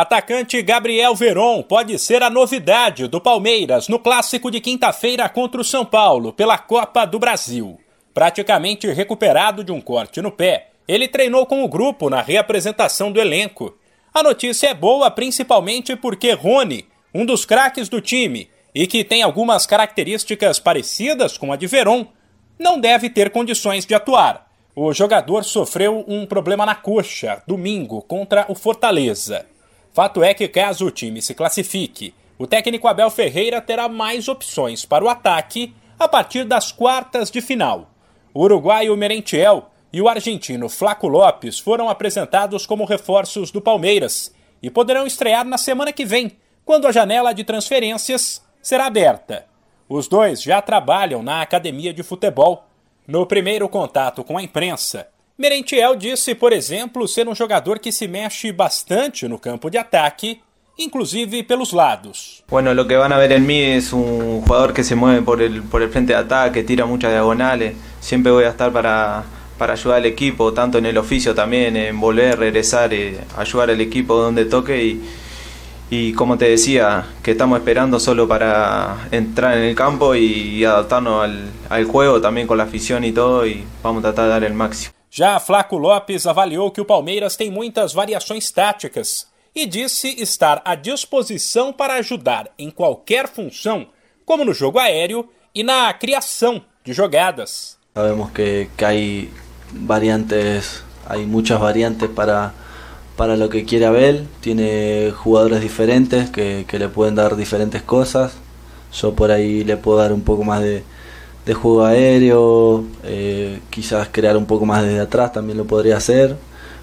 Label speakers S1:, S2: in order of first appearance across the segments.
S1: Atacante Gabriel Veron pode ser a novidade do Palmeiras no clássico de quinta-feira contra o São Paulo pela Copa do Brasil. Praticamente recuperado de um corte no pé, ele treinou com o grupo na reapresentação do elenco. A notícia é boa principalmente porque Rony, um dos craques do time e que tem algumas características parecidas com a de Veron, não deve ter condições de atuar. O jogador sofreu um problema na coxa domingo contra o Fortaleza. Fato é que, caso o time se classifique, o técnico Abel Ferreira terá mais opções para o ataque a partir das quartas de final. O uruguaio Merentiel e o argentino Flaco Lopes foram apresentados como reforços do Palmeiras e poderão estrear na semana que vem, quando a janela de transferências será aberta. Os dois já trabalham na academia de futebol. No primeiro contato com a imprensa, Merentiel disse, por exemplo, ser um jogador que se mexe bastante no campo de ataque, inclusive pelos lados.
S2: Bueno, lo que van a ver en mí es un jugador que se mueve por el, por el frente de ataque, tira muchas diagonales. Siempre voy a estar para, para ayudar al equipo, tanto en el oficio también, en volver, regresar, eh, ayudar al equipo donde toque y, y como te decía, que estamos esperando solo para entrar en el campo y, adaptarnos al, al juego también con la afición y todo y vamos a tratar de dar el máximo.
S1: Já Flaco Lopes avaliou que o Palmeiras tem muitas variações táticas e disse estar à disposição para ajudar em qualquer função, como no jogo aéreo e na criação de jogadas.
S3: Sabemos que, que hay variantes, hay muchas variantes para, para lo que quiere Abel, tiene jugadores diferentes que, que le pueden dar diferentes cosas, yo por ahí le puedo dar un poco más de, de juego aéreo, eh, quizás crear un poco más desde atrás también lo podría hacer,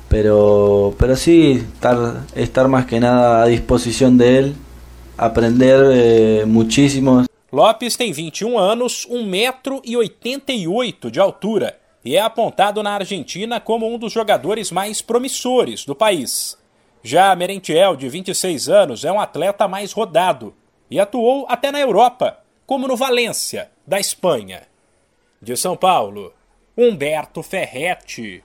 S3: pero, pero sí, estar, estar más que nada a disposición de él, aprender eh, muchísimo.
S1: Lopes tem 21 anos, 1,88 metro e 88 de altura e é apontado na Argentina como um dos jogadores mais promissores do país. Já Merentiel, de 26 anos, é um atleta mais rodado e atuou até na Europa, como no Valência, da Espanha. De São Paulo, Humberto Ferretti.